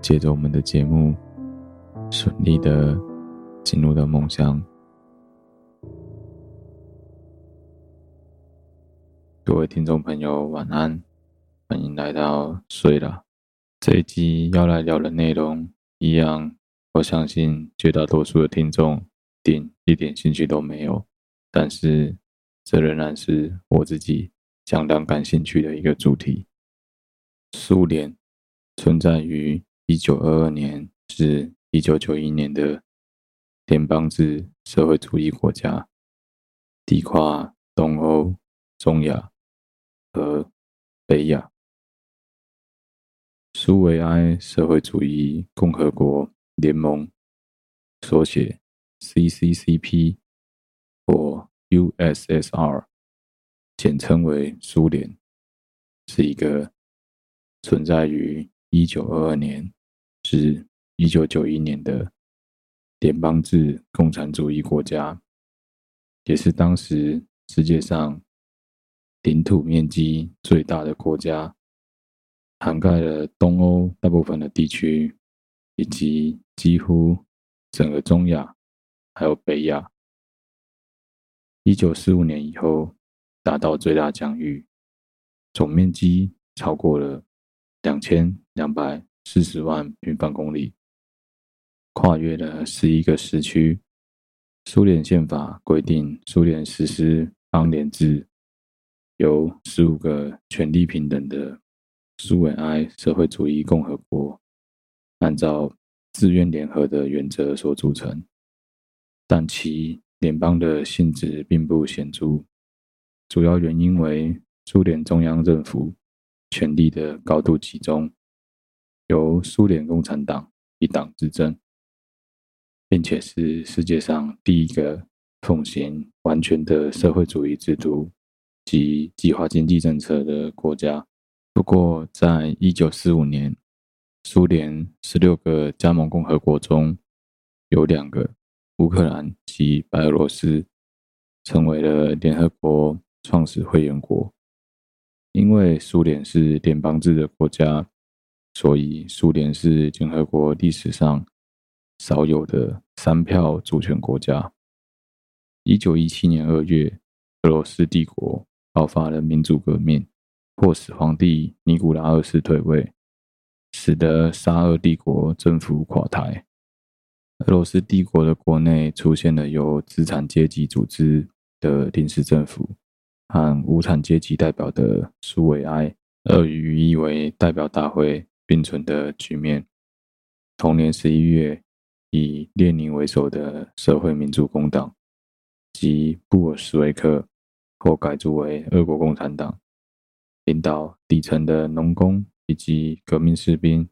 借着我们的节目，顺利的进入到梦乡。各位听众朋友，晚安，欢迎来到睡啦。这一集要来聊的内容一样，我相信绝大多数的听众点一点兴趣都没有，但是。这仍然是我自己相当感兴趣的一个主题。苏联存在于一九二二年至一九九一年的联邦制社会主义国家，地跨东欧、中亚和北亚。苏维埃社会主义共和国联盟缩写 CCCP 或 USSR，简称为苏联，是一个存在于一九二二年是一九九一年的联邦制共产主义国家，也是当时世界上领土面积最大的国家，涵盖了东欧大部分的地区，以及几乎整个中亚，还有北亚。一九四五年以后，达到最大疆域，总面积超过了两千两百四十万平方公里，跨越了十一个时区。苏联宪法规定，苏联实施邦联制，由十五个权力平等的苏维埃社会主义共和国，按照自愿联合的原则所组成，但其联邦的性质并不显著，主要原因为苏联中央政府权力的高度集中，由苏联共产党一党执政，并且是世界上第一个奉行完全的社会主义制度及计划经济政策的国家。不过，在一九四五年，苏联十六个加盟共和国中有两个。乌克兰及白俄罗斯成为了联合国创始会员国。因为苏联是联邦制的国家，所以苏联是联合国历史上少有的三票主权国家。一九一七年二月，俄罗斯帝国爆发了民主革命，迫使皇帝尼古拉二世退位，使得沙俄帝国政府垮台。俄罗斯帝国的国内出现了由资产阶级组织的临时政府和无产阶级代表的苏维埃俄语意为代表大会并存的局面。同年十一月，以列宁为首的社会民主工党及布尔什维克后改组为俄国共产党，领导底层的农工以及革命士兵，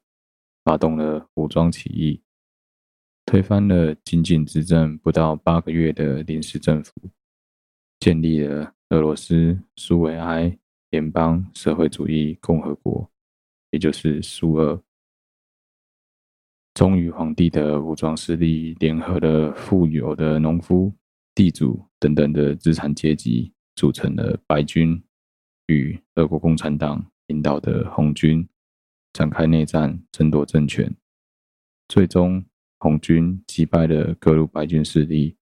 发动了武装起义。推翻了仅仅执政不到八个月的临时政府，建立了俄罗斯苏维埃联邦社会主义共和国，也就是苏俄。忠于皇帝的武装势力联合了富有的农夫、地主等等的资产阶级，组成了白军，与俄国共产党领导的红军展开内战，争夺政权，最终。红军击败了各路白军势力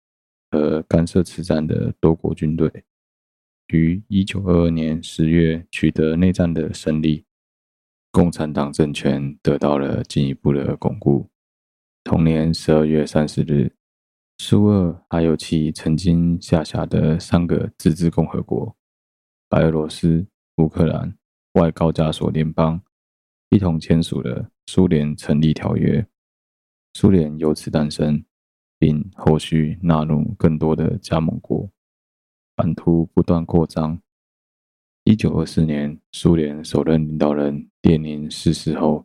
和干涉此战的多国军队，于一九二二年十月取得内战的胜利，共产党政权得到了进一步的巩固。同年十二月三十日，苏俄还有其曾经下辖的三个自治共和国——白俄罗斯、乌克兰、外高加索联邦，一同签署了苏联成立条约。苏联由此诞生，并后续纳入更多的加盟国，版图不断扩张。一九二四年，苏联首任领导人列宁逝世后，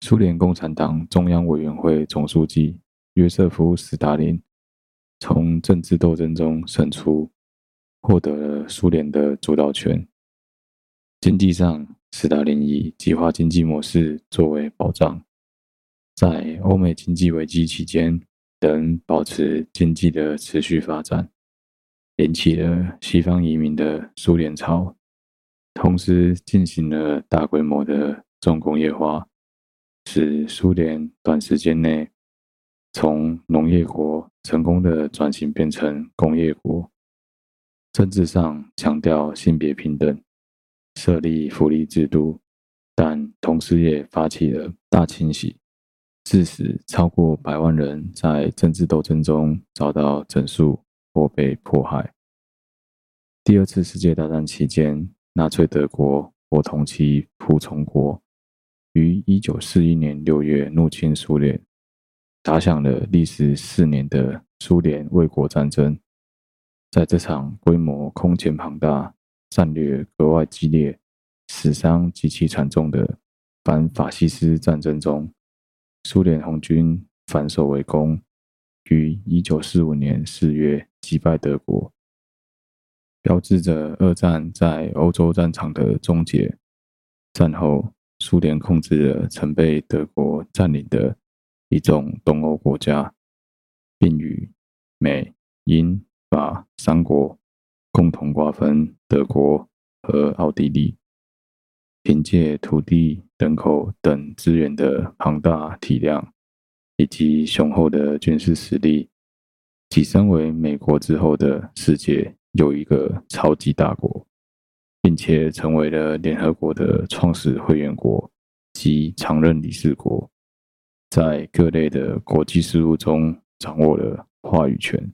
苏联共产党中央委员会总书记约瑟夫·斯大林从政治斗争中胜出，获得了苏联的主导权。经济上，斯大林以计划经济模式作为保障。在欧美经济危机期间，仍保持经济的持续发展，引起了西方移民的苏联潮，同时进行了大规模的重工业化，使苏联短时间内从农业国成功的转型变成工业国。政治上强调性别平等，设立福利制度，但同时也发起了大清洗。致使超过百万人在政治斗争中遭到整肃或被迫害。第二次世界大战期间，纳粹德国或同其仆从国，于一九四一年六月入侵苏联，打响了历时四年的苏联卫国战争。在这场规模空前庞大、战略格外激烈、死伤极其惨重的反法西斯战争中，苏联红军反守为攻，于一九四五年四月击败德国，标志着二战在欧洲战场的终结。战后，苏联控制了曾被德国占领的一众东欧国家，并与美、英、法三国共同瓜分德国和奥地利。凭借土地、人口等资源的庞大体量，以及雄厚的军事实力，跻身为美国之后的世界有一个超级大国，并且成为了联合国的创始会员国及常任理事国。在各类的国际事务中掌握了话语权。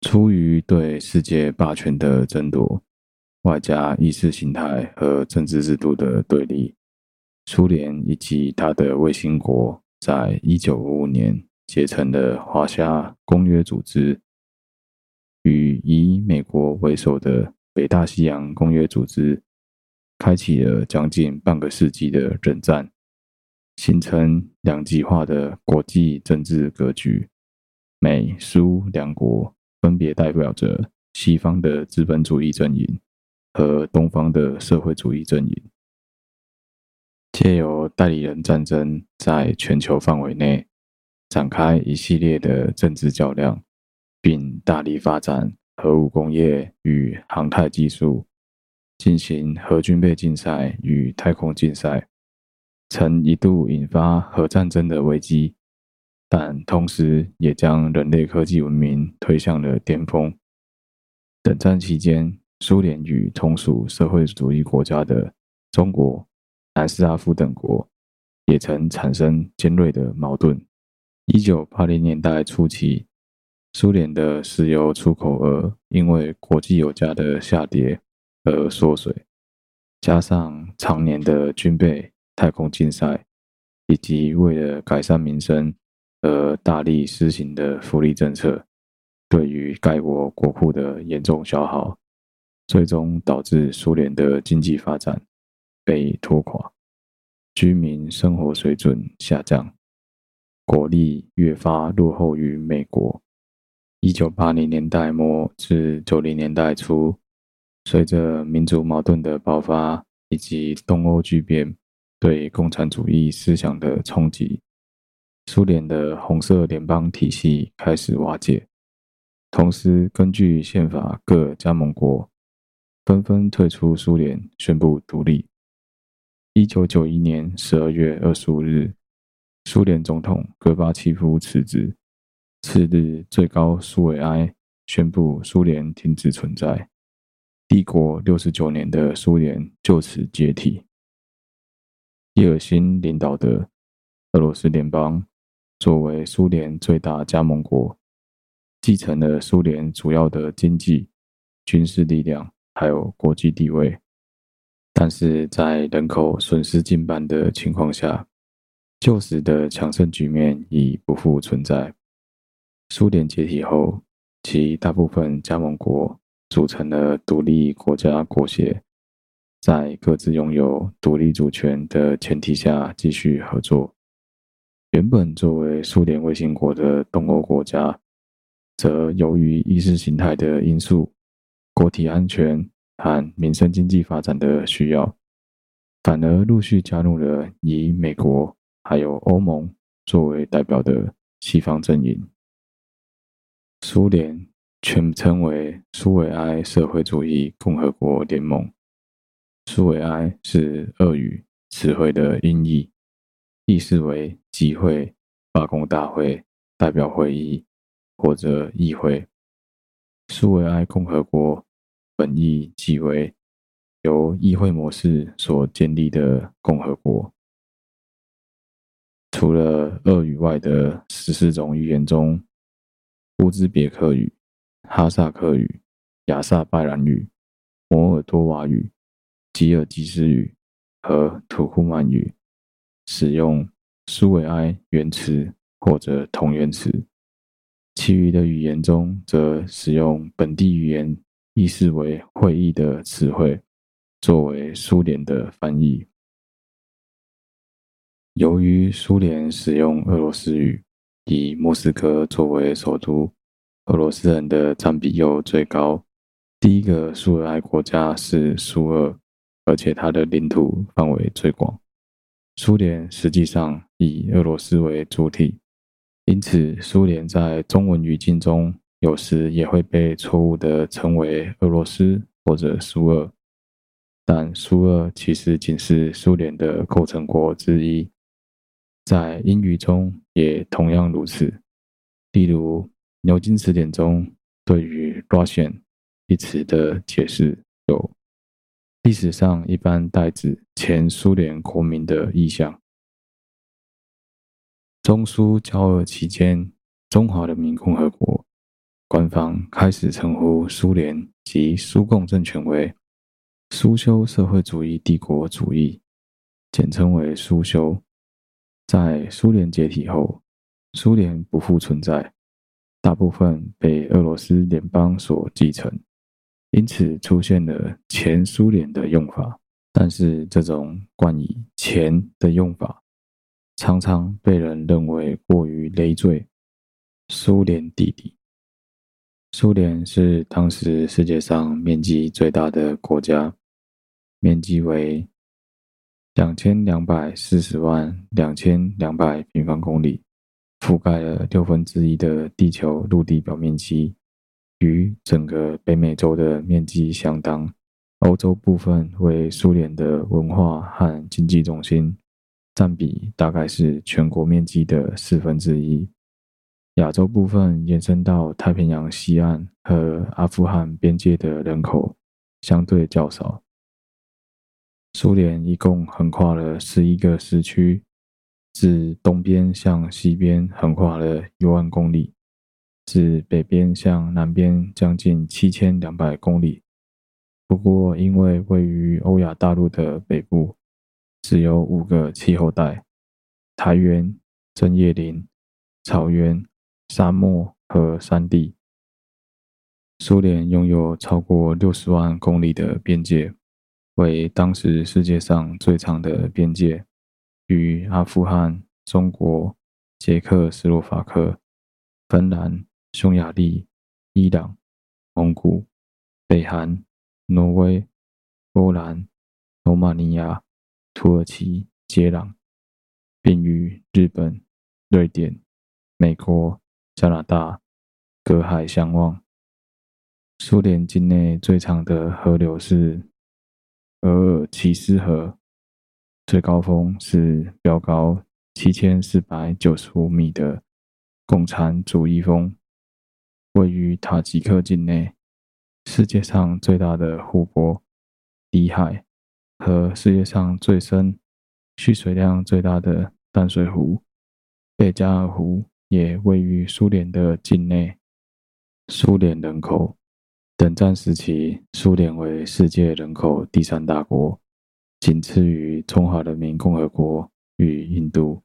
出于对世界霸权的争夺，外加意识形态和政治制度的对立，苏联以及他的卫星国在一九五五年结成了华夏公约组织，与以美国为首的北大西洋公约组织，开启了将近半个世纪的冷战，形成两极化的国际政治格局。美苏两国分别代表着西方的资本主义阵营。和东方的社会主义阵营，借由代理人战争，在全球范围内展开一系列的政治较量，并大力发展核武工业与航太技术，进行核军备竞赛与太空竞赛，曾一度引发核战争的危机，但同时也将人类科技文明推向了巅峰。冷战期间，苏联与同属社会主义国家的中国、南斯拉夫等国也曾产生尖锐的矛盾。一九八零年代初期，苏联的石油出口额因为国际油价的下跌而缩水，加上常年的军备、太空竞赛，以及为了改善民生而大力施行的福利政策，对于该国国库的严重消耗。最终导致苏联的经济发展被拖垮，居民生活水准下降，国力越发落后于美国。一九八零年代末至九零年代初，随着民族矛盾的爆发以及东欧剧变对共产主义思想的冲击，苏联的红色联邦体系开始瓦解。同时，根据宪法，各加盟国。纷纷退出苏联，宣布独立。一九九一年十二月二十五日，苏联总统戈巴契夫辞职。次日，最高苏维埃宣布苏联停止存在。帝国六十九年的苏联就此解体。叶尔辛领导的俄罗斯联邦，作为苏联最大加盟国，继承了苏联主要的经济、军事力量。还有国际地位，但是在人口损失近半的情况下，旧时的强盛局面已不复存在。苏联解体后，其大部分加盟国组成了独立国家国协，在各自拥有独立主权的前提下继续合作。原本作为苏联卫星国的东欧国家，则由于意识形态的因素。国体安全和民生经济发展的需要，反而陆续加入了以美国还有欧盟作为代表的西方阵营。苏联全称为苏维埃社会主义共和国联盟。苏维埃是俄语词汇的音译，意思为集会、罢工大会、代表会议或者议会。苏维埃共和国。本意即为由议会模式所建立的共和国。除了俄语外的十四种语言中，乌兹别克语、哈萨克语、亚萨拜然语、摩尔多瓦语、吉尔吉斯语和土库曼语使用苏维埃原词或者同源词，其余的语言中则使用本地语言。意思为会议的词汇，作为苏联的翻译。由于苏联使用俄罗斯语，以莫斯科作为首都，俄罗斯人的占比又最高。第一个苏维埃国家是苏俄，而且它的领土范围最广。苏联实际上以俄罗斯为主体，因此苏联在中文语境中。有时也会被错误地称为俄罗斯或者苏俄，但苏俄其实仅是苏联的构成国之一。在英语中也同样如此。例如，牛津词典中对于 Russian 一词的解释有：历史上一般代指前苏联国民的意象。中苏交恶期间，中华人民共和国官方开始称呼苏联及苏共政权为苏修社会主义帝国主义，简称为苏修。在苏联解体后，苏联不复存在，大部分被俄罗斯联邦所继承，因此出现了前苏联的用法。但是，这种冠以“前”的用法，常常被人认为过于累赘。苏联弟弟，苏联是当时世界上面积最大的国家，面积为两千两百四十万两千两百平方公里，覆盖了六分之一的地球陆地表面积，与整个北美洲的面积相当。欧洲部分为苏联的文化和经济中心，占比大概是全国面积的四分之一。亚洲部分延伸到太平洋西岸和阿富汗边界的人口相对较少。苏联一共横跨了十一个时区，自东边向西边横跨了一万公里，自北边向南边将近七千两百公里。不过，因为位于欧亚大陆的北部，只有五个气候带：苔原、针叶林、草原、沙漠和山地。苏联拥有超过六十万公里的边界，为当时世界上最长的边界，与阿富汗、中国、捷克斯洛伐克、芬兰、匈牙利、伊朗、蒙古、北韩。挪威、波兰、罗马尼亚、土耳其接壤，并与日本、瑞典、美国、加拿大隔海相望。苏联境内最长的河流是额尔齐斯河，最高峰是标高七千四百九十五米的共产主义峰，位于塔吉克境内。世界上最大的湖泊——里海，和世界上最深、蓄水量最大的淡水湖——贝加尔湖，也位于苏联的境内。苏联人口，冷战时期，苏联为世界人口第三大国，仅次于中华人民共和国与印度，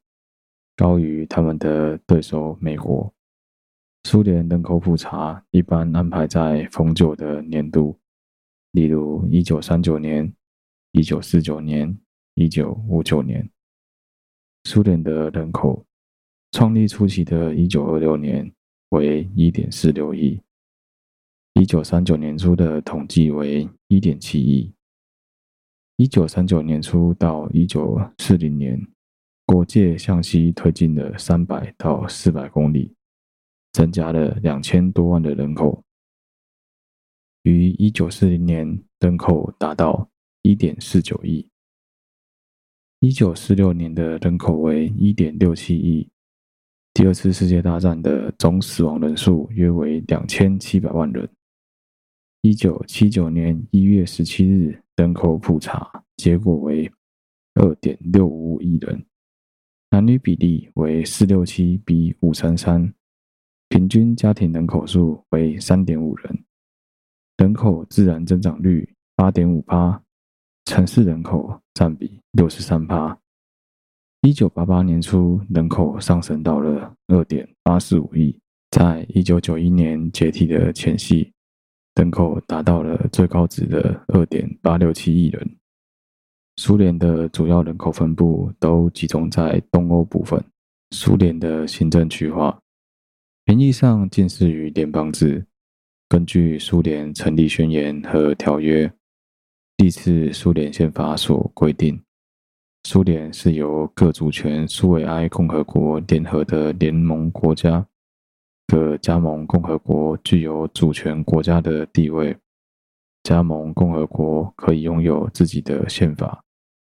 高于他们的对手美国。苏联人口普查一般安排在逢九的年度，例如一九三九年、一九四九年、一九五九年。苏联的人口创立初期的一九二六年为一点四六亿，一九三九年初的统计为一点七亿，一九三九年初到一九四零年，国界向西推进了三百到四百公里。增加了两千多万的人口，于一九四零年人口达到一点四九亿，一九四六年的人口为一点六七亿。第二次世界大战的总死亡人数约为两千七百万人。一九七九年一月十七日人口普查结果为二点六五亿人，男女比例为四六七比五三三。平均家庭人口数为三点五人，人口自然增长率八点五八，城市人口占比六十三趴。一九八八年初，人口上升到了二点八四五亿，在一九九一年解体的前夕，人口达到了最高值的二点八六七亿人。苏联的主要人口分布都集中在东欧部分。苏联的行政区划。名义上近似于联邦制。根据苏联成立宣言和条约，第四苏联宪法所规定，苏联是由各主权苏维埃共和国联合的联盟国家。的加盟共和国具有主权国家的地位。加盟共和国可以拥有自己的宪法，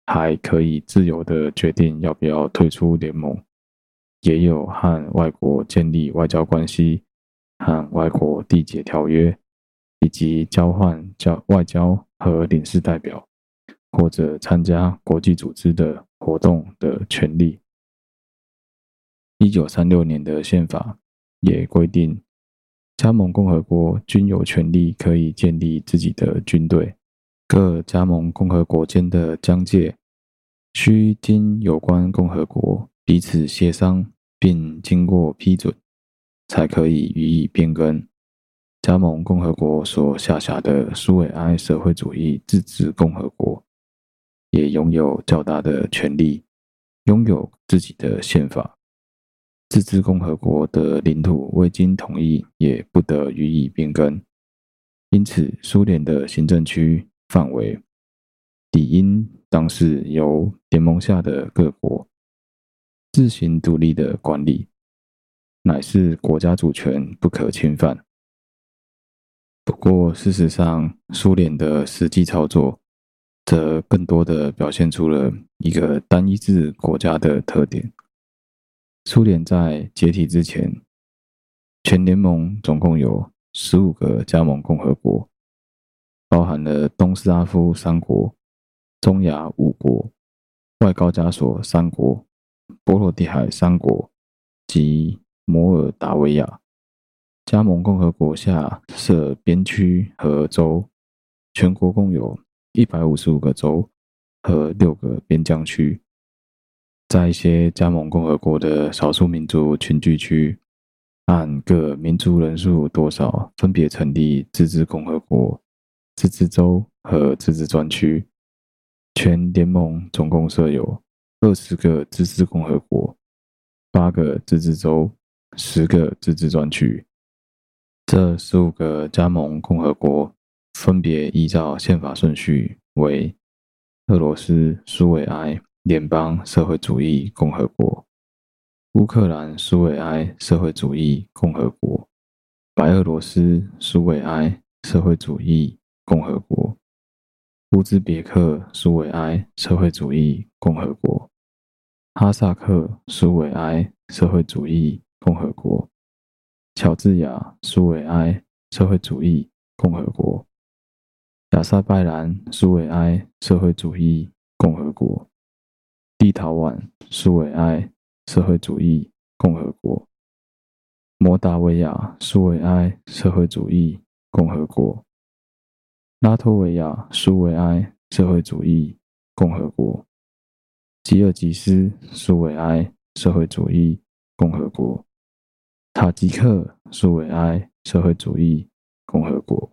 还可以自由的决定要不要退出联盟。也有和外国建立外交关系、和外国缔结条约，以及交换交外交和领事代表，或者参加国际组织的活动的权利。一九三六年的宪法也规定，加盟共和国均有权利可以建立自己的军队。各加盟共和国间的疆界，需经有关共和国彼此协商，并经过批准，才可以予以变更。加盟共和国所下辖的苏维埃社会主义自治共和国，也拥有较大的权利，拥有自己的宪法。自治共和国的领土未经同意，也不得予以变更。因此，苏联的行政区范围理应当是由联盟下的各国自行独立的管理，乃是国家主权不可侵犯。不过，事实上，苏联的实际操作，则更多的表现出了一个单一制国家的特点。苏联在解体之前，全联盟总共有十五个加盟共和国，包含了东斯拉夫三国、中亚五国、外高加索三国、波罗的海三国及摩尔达维亚。加盟共和国下设边区和州，全国共有一百五十五个州和六个边疆区。在一些加盟共和国的少数民族群聚区，按各民族人数多少，分别成立自治共和国、自治州和自治专区。全联盟总共设有二十个自治共和国、八个自治州、十个自治专区。这十五个加盟共和国分别依照宪法顺序为：俄罗斯苏维埃联邦社会主义共和国、乌克兰苏维埃社会主义共和国、白俄罗斯苏维埃社会主义共和国、乌兹别克苏维埃社会主义共和国、哈萨克苏维埃社会主义共和国。乔治亚苏维埃社会主义共和国、亚塞拜然苏维埃社会主义共和国、立陶宛苏维埃社会主义共和国、摩达维亚苏维埃社会主义共和国、拉脱维亚苏维埃社会主义共和国、吉尔吉斯苏维埃社会主义共和国。塔吉克苏维埃社会主义共和国、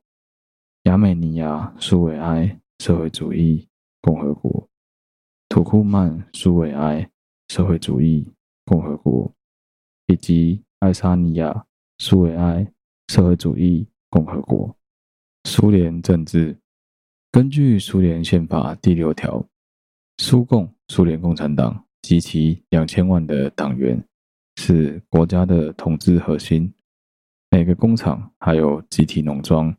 亚美尼亚苏维埃社会主义共和国、土库曼苏维埃社会主义共和国以及爱沙尼亚苏维埃社会主义共和国。苏联政治根据苏联宪法第六条，苏共苏联共产党及其两千万的党员。是国家的统治核心，每个工厂还有集体农庄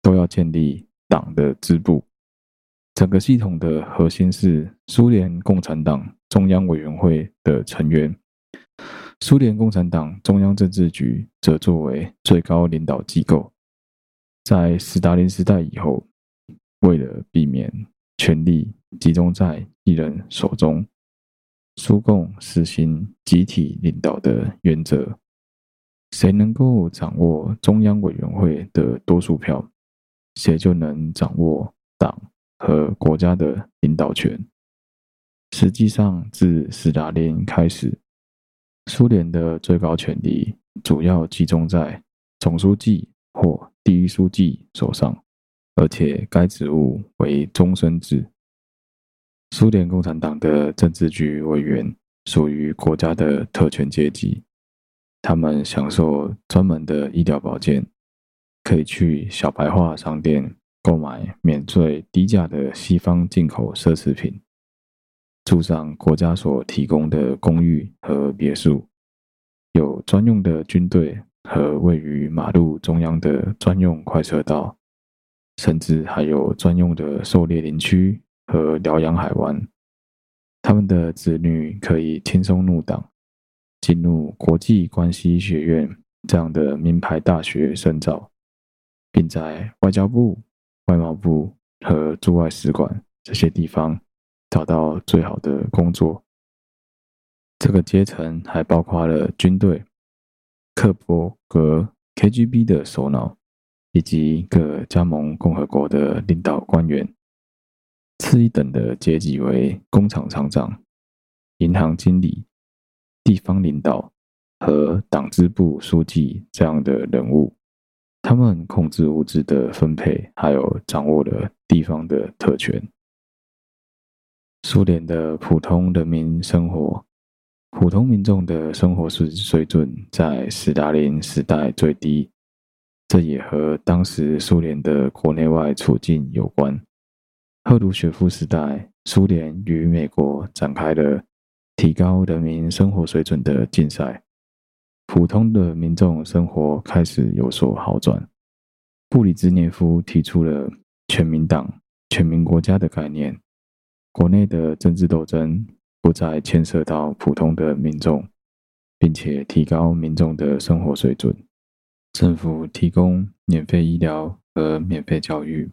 都要建立党的支部。整个系统的核心是苏联共产党中央委员会的成员，苏联共产党中央政治局则作为最高领导机构。在斯大林时代以后，为了避免权力集中在一人手中。苏共实行集体领导的原则，谁能够掌握中央委员会的多数票，谁就能掌握党和国家的领导权。实际上，自斯大林开始，苏联的最高权力主要集中在总书记或第一书记手上，而且该职务为终身制。苏联共产党的政治局委员属于国家的特权阶级，他们享受专门的医疗保健，可以去小白话商店购买免税低价的西方进口奢侈品，住上国家所提供的公寓和别墅，有专用的军队和位于马路中央的专用快车道，甚至还有专用的狩猎林区。和疗养海湾，他们的子女可以轻松入党，进入国际关系学院这样的名牌大学深造，并在外交部、外贸部和驻外使馆这些地方找到最好的工作。这个阶层还包括了军队、克伯格、KGB 的首脑以及各加盟共和国的领导官员。次一等的阶级为工厂厂长、银行经理、地方领导和党支部书记这样的人物。他们控制物资的分配，还有掌握了地方的特权。苏联的普通人民生活，普通民众的生活水水准在斯大林时代最低，这也和当时苏联的国内外处境有关。赫鲁雪夫时代，苏联与美国展开了提高人民生活水准的竞赛。普通的民众生活开始有所好转。布里兹涅夫提出了全民党、全民国家的概念，国内的政治斗争不再牵涉到普通的民众，并且提高民众的生活水准。政府提供免费医疗和免费教育，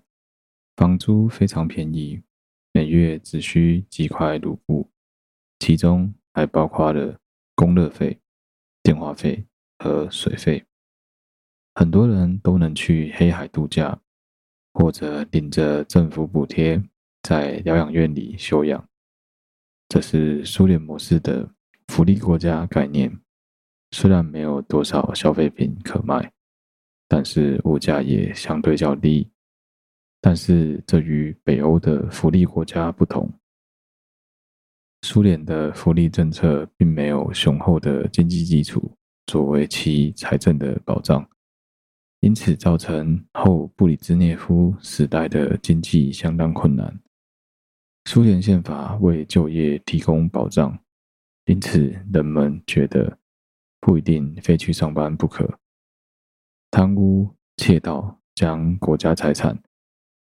房租非常便宜，每月只需几块卢布，其中还包括了供热费。电话费和水费，很多人都能去黑海度假，或者领着政府补贴在疗养院里休养。这是苏联模式的福利国家概念。虽然没有多少消费品可卖，但是物价也相对较低。但是这与北欧的福利国家不同。苏联的福利政策并没有雄厚的经济基础作为其财政的保障，因此造成后布里兹涅夫时代的经济相当困难。苏联宪法为就业提供保障，因此人们觉得不一定非去上班不可。贪污、窃盗、将国家财产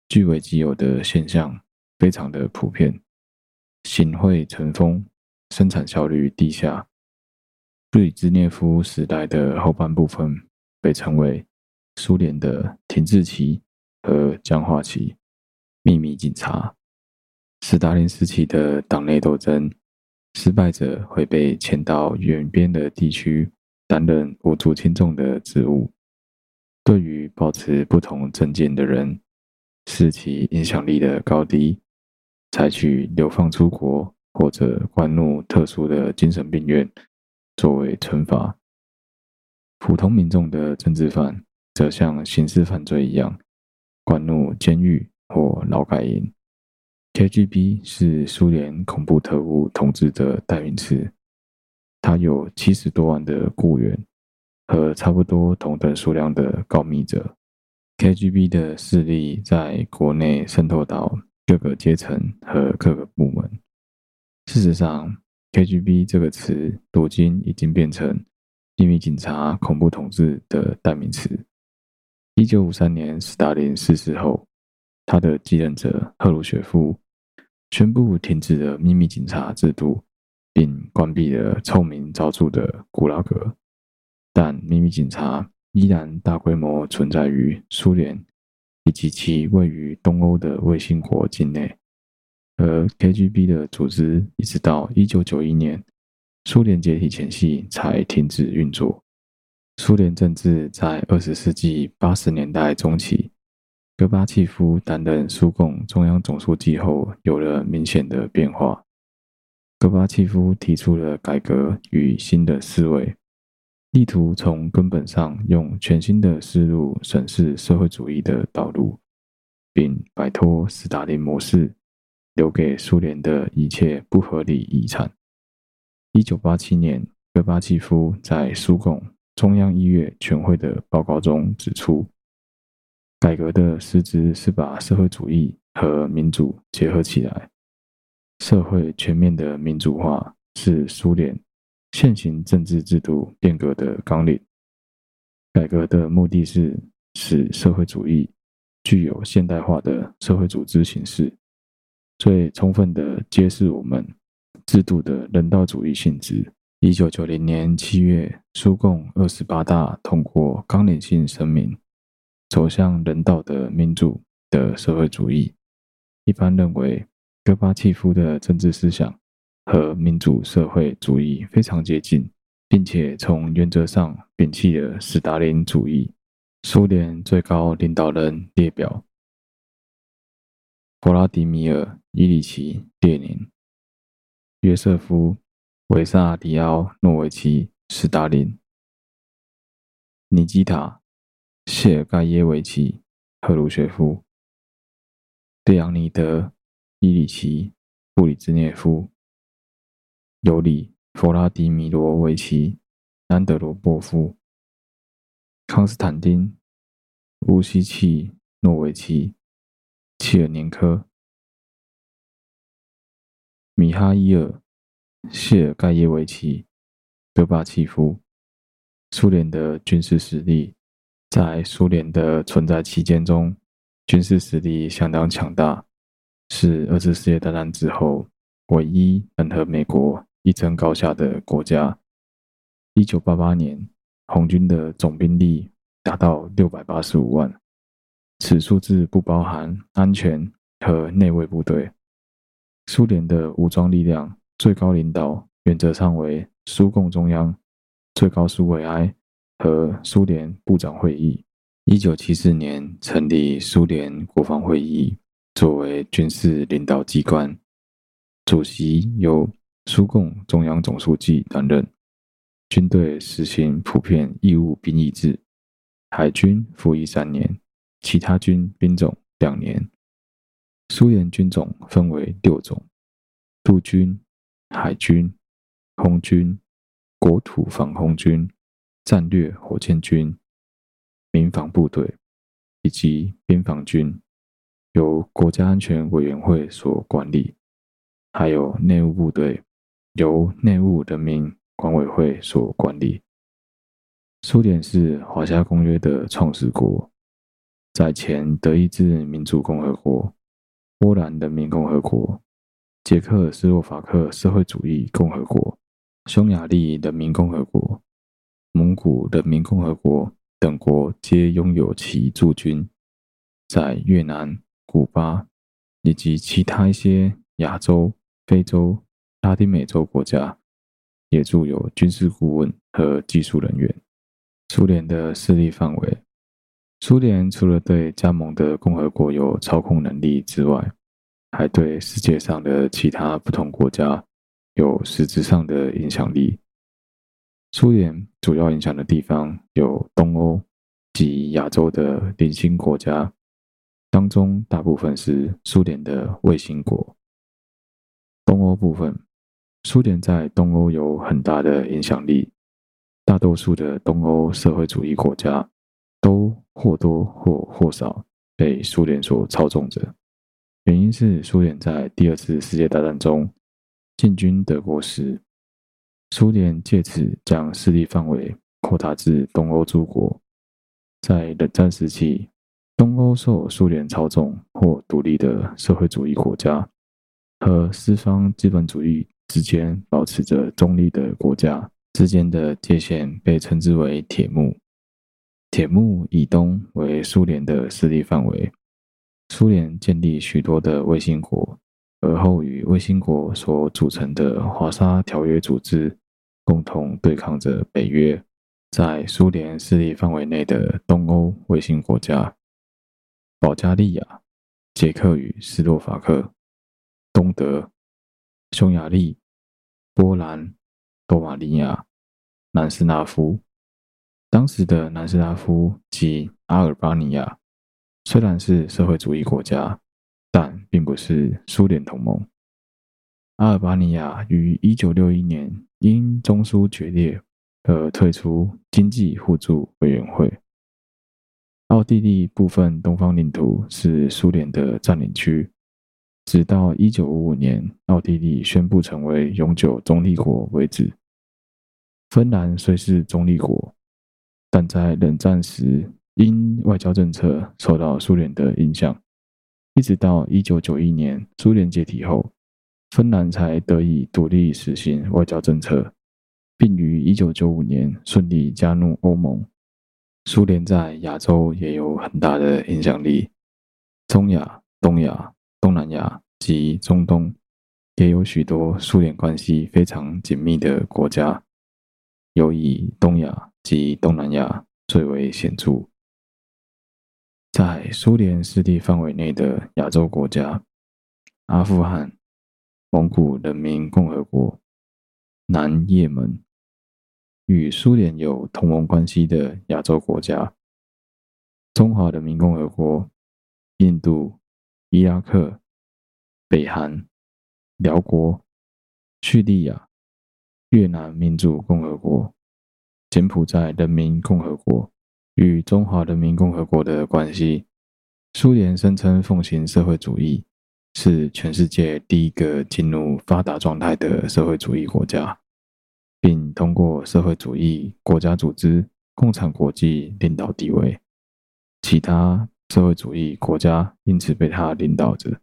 据为己有的现象非常的普遍。行贿成风，生产效率低下。布里兹涅夫时代的后半部分被称为苏联的停滞期和僵化期。秘密警察，斯大林时期的党内斗争，失败者会被迁到远边的地区担任无足轻重的职务。对于保持不同政见的人，视其影响力的高低。采取流放出国或者关入特殊的精神病院作为惩罚。普通民众的政治犯则像刑事犯罪一样关入监狱或劳改营。KGB 是苏联恐怖特务统治的代名词，它有七十多万的雇员和差不多同等数量的告密者。KGB 的势力在国内渗透到。各个阶层和各个部门。事实上，KGB 这个词如今已经变成秘密警察恐怖统治的代名词。一九五三年，斯大林逝世后，他的继任者赫鲁雪夫宣布停止了秘密警察制度，并关闭了臭名昭著的古拉格。但秘密警察依然大规模存在于苏联。以及其位于东欧的卫星国境内，而 KGB 的组织一直到一九九一年苏联解体前夕才停止运作。苏联政治在二十世纪八十年代中期，戈巴契夫担任苏共中央总书记后，有了明显的变化。戈巴契夫提出了改革与新的思维。力图从根本上用全新的思路审视社会主义的道路，并摆脱斯大林模式留给苏联的一切不合理遗产。一九八七年，戈巴契夫在苏共中央一月全会的报告中指出，改革的实质是把社会主义和民主结合起来，社会全面的民主化是苏联。现行政治制度变革的纲领，改革的目的是使社会主义具有现代化的社会组织形式，最充分地揭示我们制度的人道主义性质。一九九零年七月，苏共二十八大通过纲领性声明，走向人道的民主的社会主义。一般认为，戈巴契夫的政治思想和民主社会主义非常接近，并且从原则上摒弃了斯大林主义。苏联最高领导人列表：弗拉迪米尔·伊里奇·列宁、约瑟夫·维萨迪奥诺维奇·斯大林、尼基塔·谢尔盖耶维奇·赫鲁雪夫、列昂尼德·伊里奇·布里兹涅夫。尤里·弗拉迪米罗维奇·安德罗波夫、康斯坦丁·乌西奇诺维奇·切尔年科、米哈伊尔·谢尔盖耶维奇·戈巴契夫。苏联的军事实力，在苏联的存在期间中，军事实力相当强大，是二次世界大战之后唯一能和美国。一争高下的国家。一九八八年，红军的总兵力达到六百八十五万，此数字不包含安全和内卫部队。苏联的武装力量最高领导原则上为苏共中央、最高苏维埃和苏联部长会议。一九七四年成立苏联国防会议，作为军事领导机关，主席由。苏共中央总书记担任，军队实行普遍义务兵役制，海军服役三年，其他军兵种两年。苏联军种分为六种：陆军、海军、空军、国土防空军、战略火箭军、民防部队以及边防军，由国家安全委员会所管理，还有内务部队。由内务人民管委会所管理。苏联是华沙公约的创始国，在前德意志民主共和国、波兰人民共和国、捷克斯洛伐克社会主义共和国、匈牙利人民共和国、蒙古人民共和国等国皆拥有其驻军。在越南、古巴以及其他一些亚洲、非洲。拉丁美洲国家也驻有军事顾问和技术人员。苏联的势力范围，苏联除了对加盟的共和国有操控能力之外，还对世界上的其他不同国家有实质上的影响力。苏联主要影响的地方有东欧及亚洲的邻近国家，当中大部分是苏联的卫星国。东欧部分。苏联在东欧有很大的影响力，大多数的东欧社会主义国家都或多或或少被苏联所操纵着。原因是苏联在第二次世界大战中进军德国时，苏联借此将势力范围扩大至东欧诸国。在冷战时期，东欧受苏联操纵或独立的社会主义国家和西方资本主义。之间保持着中立的国家之间的界限被称之为铁幕。铁幕以东为苏联的势力范围。苏联建立许多的卫星国，而后与卫星国所组成的华沙条约组织共同对抗着北约。在苏联势力范围内的东欧卫星国家：保加利亚、捷克与斯洛伐克、东德。匈牙利、波兰、多马尼亚、南斯拉夫，当时的南斯拉夫及阿尔巴尼亚，虽然是社会主义国家，但并不是苏联同盟。阿尔巴尼亚于一九六一年因中苏决裂而退出经济互助委员会。奥地利部分东方领土是苏联的占领区。直到一九五五年，奥地利宣布成为永久中立国为止。芬兰虽是中立国，但在冷战时因外交政策受到苏联的影响，一直到一九九一年苏联解体后，芬兰才得以独立实行外交政策，并于一九九五年顺利加入欧盟。苏联在亚洲也有很大的影响力，中亚、东亚。东南亚及中东也有许多苏联关系非常紧密的国家，尤以东亚及东南亚最为显著。在苏联势力范围内的亚洲国家，阿富汗、蒙古人民共和国、南也门，与苏联有同盟关系的亚洲国家，中华人民共和国、印度、伊拉克、北韩、辽国、叙利亚、越南民主共和国、柬埔寨人民共和国。与中华人民共和国的关系，苏联声称奉行社会主义，是全世界第一个进入发达状态的社会主义国家，并通过社会主义国家组织“共产国际”领导地位，其他社会主义国家因此被他领导着。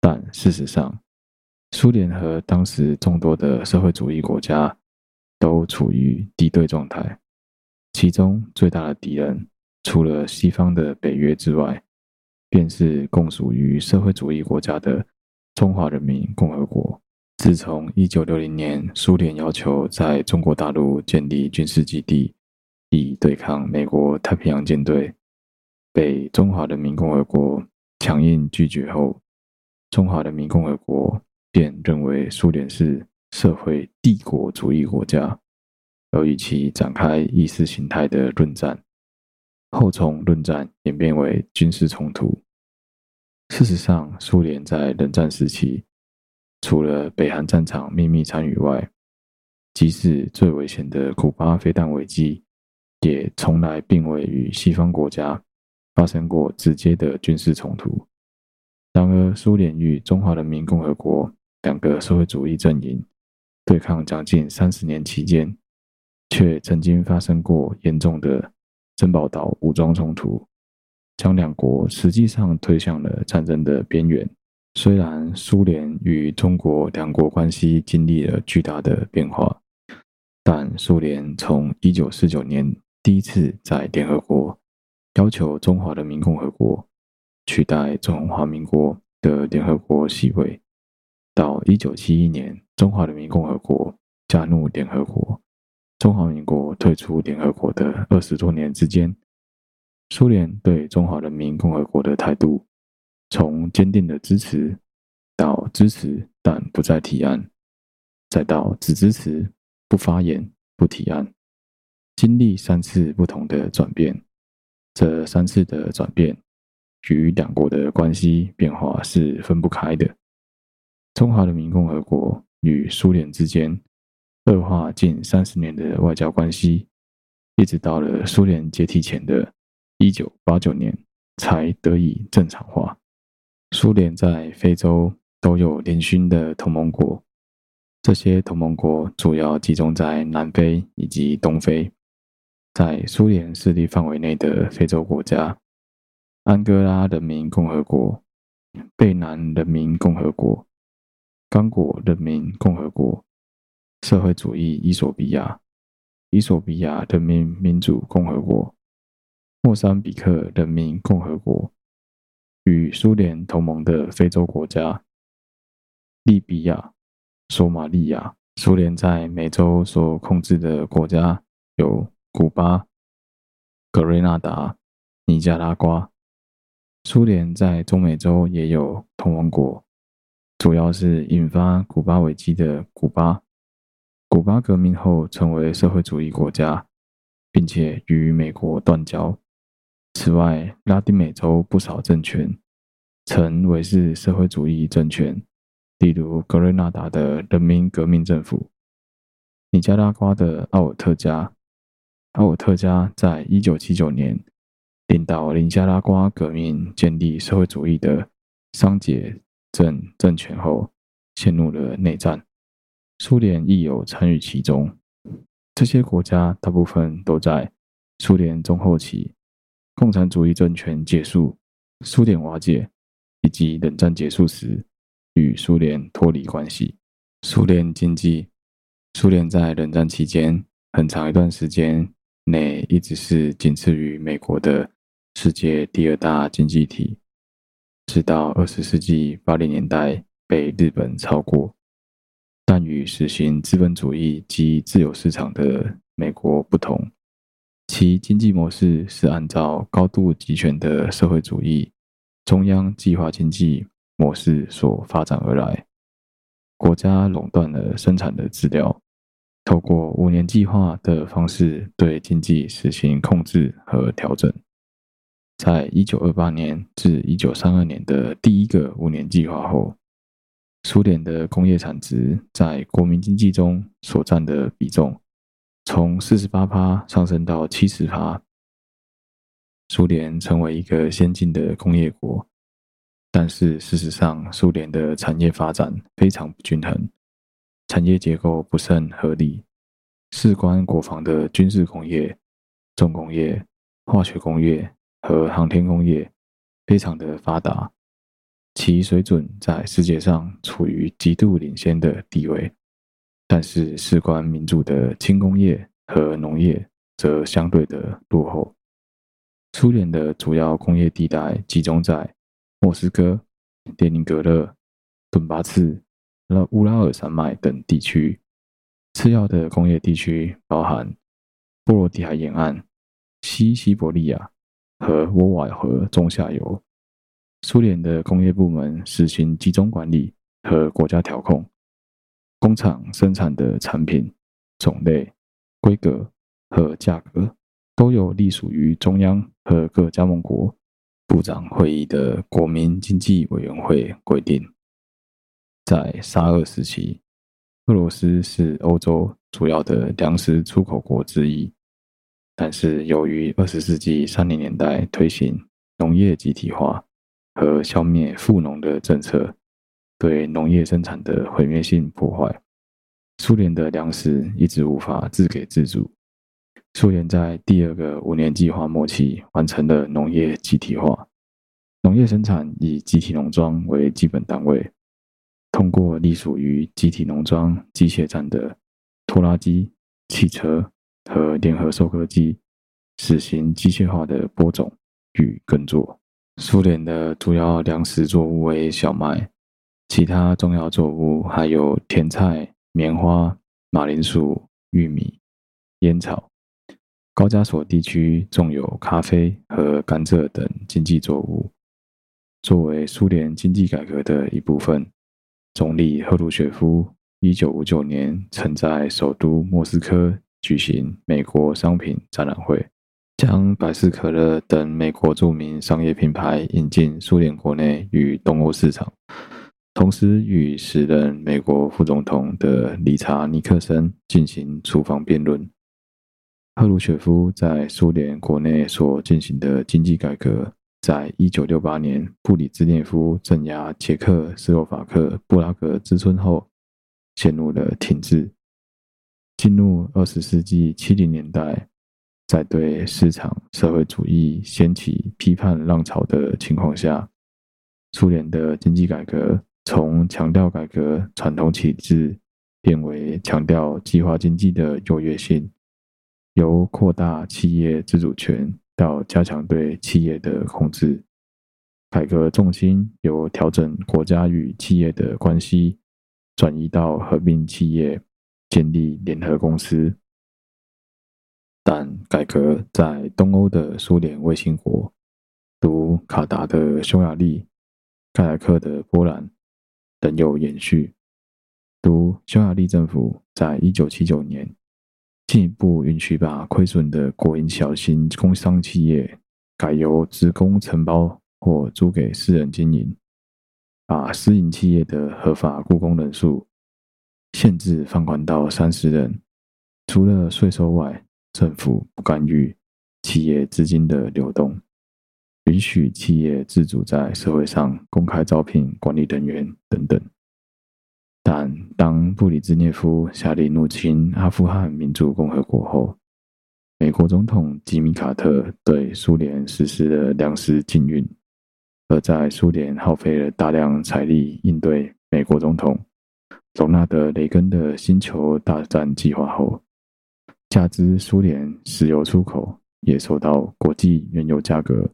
但事实上，苏联和当时众多的社会主义国家都处于敌对状态。其中最大的敌人，除了西方的北约之外，便是共属于社会主义国家的中华人民共和国。自从一九六零年苏联要求在中国大陆建立军事基地，以对抗美国太平洋舰队，被中华人民共和国强硬拒绝后，中华人民共和国便认为苏联是社会帝国主义国家。而与其展开意识形态的论战，后从论战演变为军事冲突。事实上，苏联在冷战时期，除了北韩战场秘密参与外，即使最危险的古巴飞弹危机，也从来并未与西方国家发生过直接的军事冲突。然而，苏联与中华人民共和国两个社会主义阵营对抗将近三十年期间，却曾经发生过严重的珍宝岛武装冲突，将两国实际上推向了战争的边缘。虽然苏联与中国两国关系经历了巨大的变化，但苏联从一九四九年第一次在联合国要求中华人民共和国取代中华民国的联合国席位，到一九七一年中华人民共和国加入联合国。中华民国退出联合国的二十多年之间，苏联对中华人民共和国的态度，从坚定的支持到支持但不再提案，再到只支持不发言不提案，经历三次不同的转变。这三次的转变与两国的关系变化是分不开的。中华人民共和国与苏联之间。恶化近三十年的外交关系，一直到了苏联解体前的一九八九年才得以正常化。苏联在非洲都有联军的同盟国，这些同盟国主要集中在南非以及东非。在苏联势力范围内的非洲国家，安哥拉人民共和国、贝南人民共和国、刚果人民共和国。社会主义伊索比亚、伊索比亚人民民主共和国、莫桑比克人民共和国，与苏联同盟的非洲国家，利比亚、索马利亚。苏联在美洲所控制的国家有古巴、格瑞纳达、尼加拉瓜。苏联在中美洲也有同盟国，主要是引发古巴危机的古巴。古巴革命后成为社会主义国家，并且与美国断交。此外，拉丁美洲不少政权曾为是社会主义政权，例如格瑞纳达的人民革命政府、尼加拉瓜的奥尔特加。奥尔特加在一九七九年领导林加拉瓜革命，建立社会主义的桑杰正政权后，陷入了内战。苏联亦有参与其中。这些国家大部分都在苏联中后期，共产主义政权结束、苏联瓦解以及冷战结束时，与苏联脱离关系。苏联经济，苏联在冷战期间很长一段时间内一直是仅次于美国的世界第二大经济体，直到二十世纪八零年代被日本超过。但与实行资本主义及自由市场的美国不同，其经济模式是按照高度集权的社会主义中央计划经济模式所发展而来。国家垄断了生产的资料，透过五年计划的方式对经济实行控制和调整。在一九二八年至一九三二年的第一个五年计划后，苏联的工业产值在国民经济中所占的比重，从四十八趴上升到七十趴。苏联成为一个先进的工业国，但是事实上，苏联的产业发展非常不均衡，产业结构不甚合理。事关国防的军事工业、重工业、化学工业和航天工业，非常的发达。其水准在世界上处于极度领先的地位，但是事关民主的轻工业和农业则相对的落后。苏联的主要工业地带集中在莫斯科、列宁格勒、顿巴斯、和乌拉尔山脉等地区。次要的工业地区包含波罗的海沿岸、西西伯利亚和沃瓦河中下游。苏联的工业部门实行集中管理和国家调控，工厂生产的产品种类、规格和价格都有隶属于中央和各加盟国部长会议的国民经济委员会规定。在沙俄时期，俄罗斯是欧洲主要的粮食出口国之一，但是由于二十世纪三零年代推行农业集体化。和消灭富农的政策对农业生产的毁灭性破坏，苏联的粮食一直无法自给自足。苏联在第二个五年计划末期完成了农业集体化，农业生产以集体农庄为基本单位，通过隶属于集体农庄机械站的拖拉机、汽车和联合收割机，实行机械化的播种与耕作。苏联的主要粮食作物为小麦，其他重要作物还有甜菜、棉花、马铃薯、玉米、烟草。高加索地区种有咖啡和甘蔗等经济作物。作为苏联经济改革的一部分，总理赫鲁雪夫一九五九年曾在首都莫斯科举行美国商品展览会。将百事可乐等美国著名商业品牌引进苏联国内与东欧市场，同时与时任美国副总统的理查尼克森进行厨房辩论。赫鲁雪夫在苏联国内所进行的经济改革，在一九六八年布里兹涅夫镇压捷克斯洛伐克布拉格之春后，陷入了停滞。进入二十世纪七零年代。在对市场社会主义掀起批判浪潮的情况下，苏联的经济改革从强调改革传统体制，变为强调计划经济的优越性，由扩大企业自主权要加强对企业的控制。改革重心由调整国家与企业的关系，转移到合并企业，建立联合公司。但改革在东欧的苏联卫星国，如卡达的匈牙利、盖莱克的波兰，仍有延续。如匈牙利政府在一九七九年进一步允许把亏损的国营小型工商企业改由职工承包或租给私人经营，把私营企业的合法雇工人数限制放宽到三十人，除了税收外。政府不干预企业资金的流动，允许企业自主在社会上公开招聘管理人员等等。但当布里兹涅夫下令入侵阿富汗民主共和国后，美国总统吉米·卡特对苏联实施了粮食禁运。而在苏联耗费了大量财力应对美国总统罗纳德·雷根的星球大战计划后，加之苏联石油出口也受到国际原油价格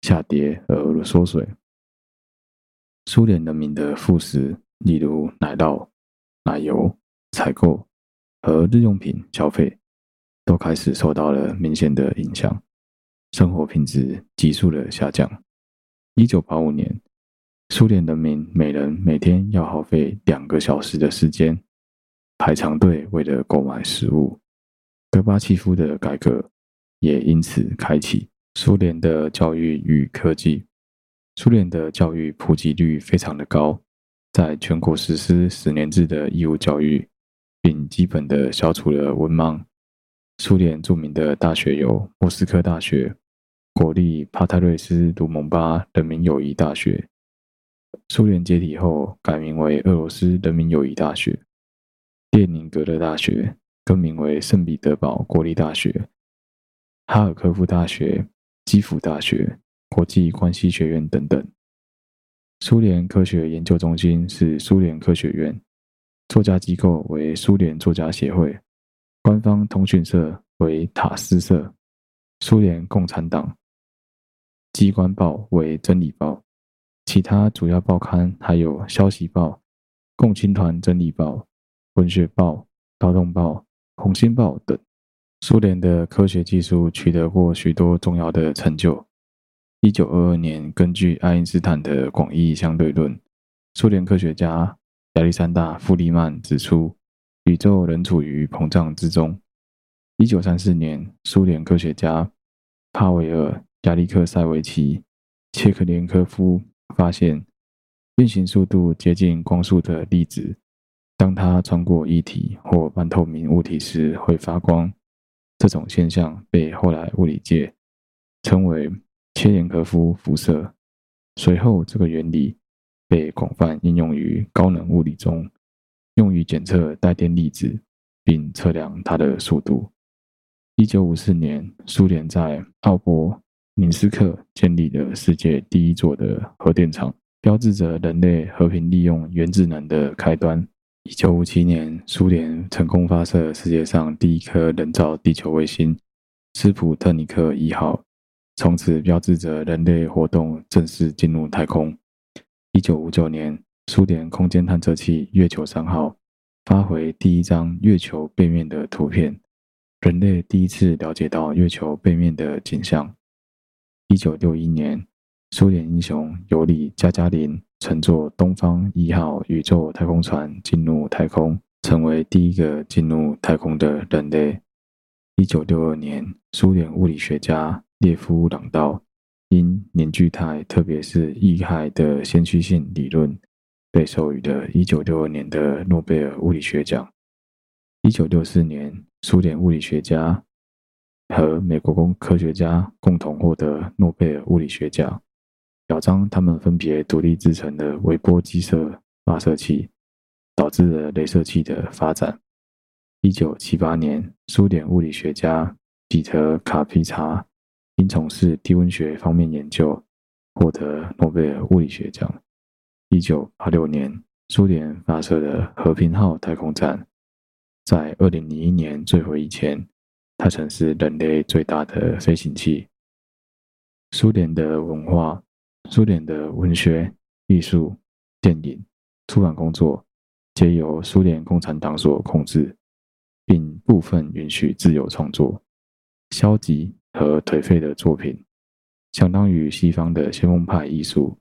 下跌而缩水，苏联人民的副食例如奶酪、奶油采购和日用品消费，都开始受到了明显的影响，生活品质急速的下降。一九八五年，苏联人民每人每天要耗费两个小时的时间排长队，为了购买食物。戈巴契夫的改革也因此开启。苏联的教育与科技，苏联的教育普及率非常的高，在全国实施十年制的义务教育，并基本的消除了文盲。苏联著名的大学有莫斯科大学、国立帕特瑞斯卢蒙巴人民友谊大学。苏联解体后改名为俄罗斯人民友谊大学。列宁格勒大学。更名为圣彼得堡国立大学、哈尔科夫大学、基辅大学、国际关系学院等等。苏联科学研究中心是苏联科学院，作家机构为苏联作家协会，官方通讯社为塔斯社，苏联共产党机关报为真理报，其他主要报刊还有消息报、共青团真理报、文学报、劳动报。《红星报》等，苏联的科学技术取得过许多重要的成就。一九二二年，根据爱因斯坦的广义相对论，苏联科学家亚历山大·弗里曼指出，宇宙仍处于膨胀之中。一九三四年，苏联科学家帕维尔·亚历克塞维奇·切克连科夫发现，运行速度接近光速的粒子。当它穿过液体或半透明物体时，会发光。这种现象被后来物理界称为切连科夫辐射。随后，这个原理被广泛应用于高能物理中，用于检测带电粒子，并测量它的速度。一九五四年，苏联在奥博明斯克建立了世界第一座的核电厂，标志着人类和平利用原子能的开端。一九五七年，苏联成功发射世界上第一颗人造地球卫星“斯普特尼克一号”，从此标志着人类活动正式进入太空。一九五九年，苏联空间探测器“月球三号”发回第一张月球背面的图片，人类第一次了解到月球背面的景象。一九六一年，苏联英雄尤里·加加林。乘坐东方一号宇宙太空船进入太空，成为第一个进入太空的人类。一九六二年，苏联物理学家列夫·朗道因凝聚态，特别是液氦的先驱性理论，被授予了一九六二年的诺贝尔物理学奖。一九六四年，苏联物理学家和美国工科学家共同获得诺贝尔物理学奖。表彰他们分别独立制成的微波激射发射器，导致了镭射器的发展。一九七八年，苏联物理学家彼得卡皮查因从事低温学方面研究，获得诺贝尔物理学奖。一九八六年，苏联发射了和平号太空站，在二零零一年坠毁以前，它曾是人类最大的飞行器。苏联的文化。苏联的文学、艺术、电影、出版工作皆由苏联共产党所控制，并部分允许自由创作。消极和颓废的作品，相当于西方的先锋派艺术，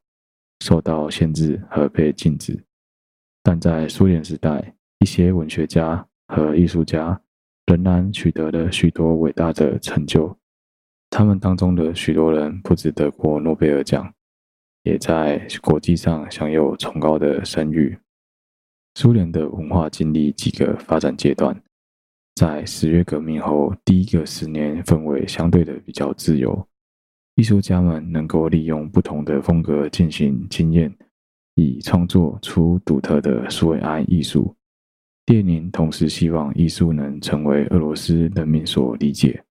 受到限制和被禁止。但在苏联时代，一些文学家和艺术家仍然取得了许多伟大的成就。他们当中的许多人不只得过诺贝尔奖。也在国际上享有崇高的声誉。苏联的文化经历几个发展阶段，在十月革命后第一个十年，氛围相对的比较自由，艺术家们能够利用不同的风格进行经验，以创作出独特的苏维埃艺术。列宁同时希望艺术能成为俄罗斯人民所理解，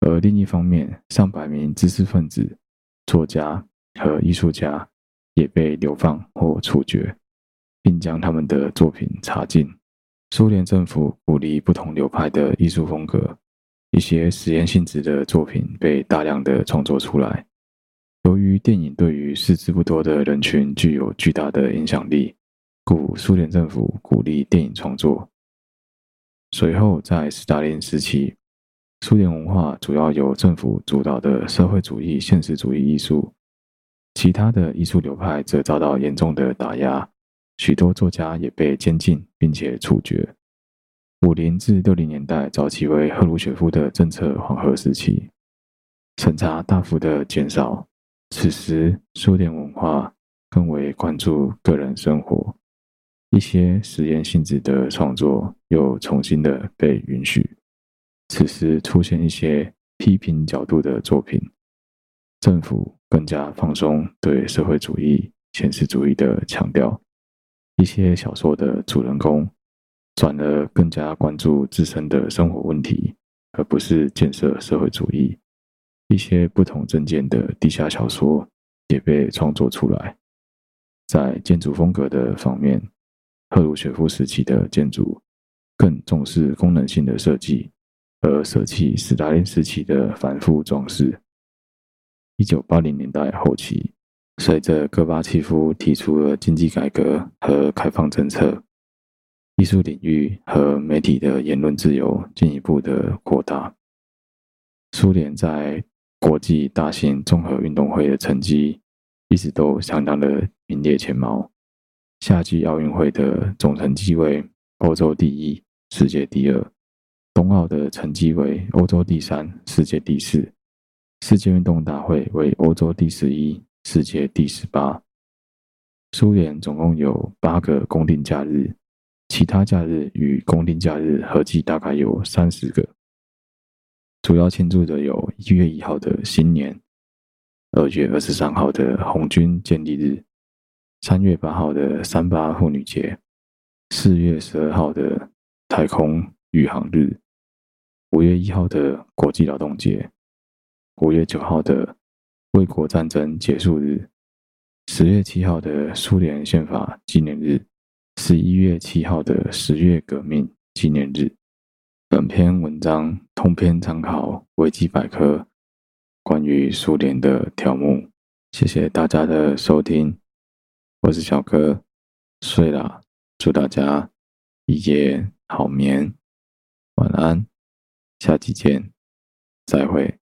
而另一方面，上百名知识分子、作家。和艺术家也被流放或处决，并将他们的作品查禁。苏联政府鼓励不同流派的艺术风格，一些实验性质的作品被大量的创作出来。由于电影对于识字不多的人群具有巨大的影响力，故苏联政府鼓励电影创作。随后，在斯大林时期，苏联文化主要由政府主导的社会主义现实主义艺术，其他的艺术流派则遭到严重的打压，许多作家也被监禁并且处决。五零至六零年代早期为赫鲁雪夫的政策缓和时期，审查大幅的减少，此时苏联文化更为关注个人生活。一些实验性质的创作又重新的被允许。此时出现一些批评角度的作品，政府更加放松对社会主义现实主义的强调。一些小说的主人公转而更加关注自身的生活问题，而不是建设社会主义。一些不同政见的地下小说也被创作出来。在建筑风格的方面，赫鲁雪夫时期的建筑更重视功能性的设计，而舍弃斯大林时期的繁复装饰。一九八零年代后期，随着戈巴契夫提出了经济改革和开放政策，艺术领域和媒体的言论自由进一步的扩大。苏联在国际大型综合运动会的成绩一直都相当的名列前茅。夏季奥运会的总成绩为欧洲第一、世界第二；冬奥的成绩为欧洲第三、世界第四；世界运动大会为欧洲第十一、世界第十八。苏联总共有八个公定假日，其他假日与公定假日合计大概有三十个。主要庆祝的有一月一号的新年，二月二十三号的红军建立日。三月八号的三八妇女节，四月十二号的太空宇航日，五月一号的国际劳动节，五月九号的卫国战争结束日，十月七号的苏联宪法纪念日，十一月七号的十月革命纪念日。本篇文章通篇参考维基百科关于苏联的条目。谢谢大家的收听。我是小哥，睡了，祝大家一夜好眠，晚安，下期见，再会。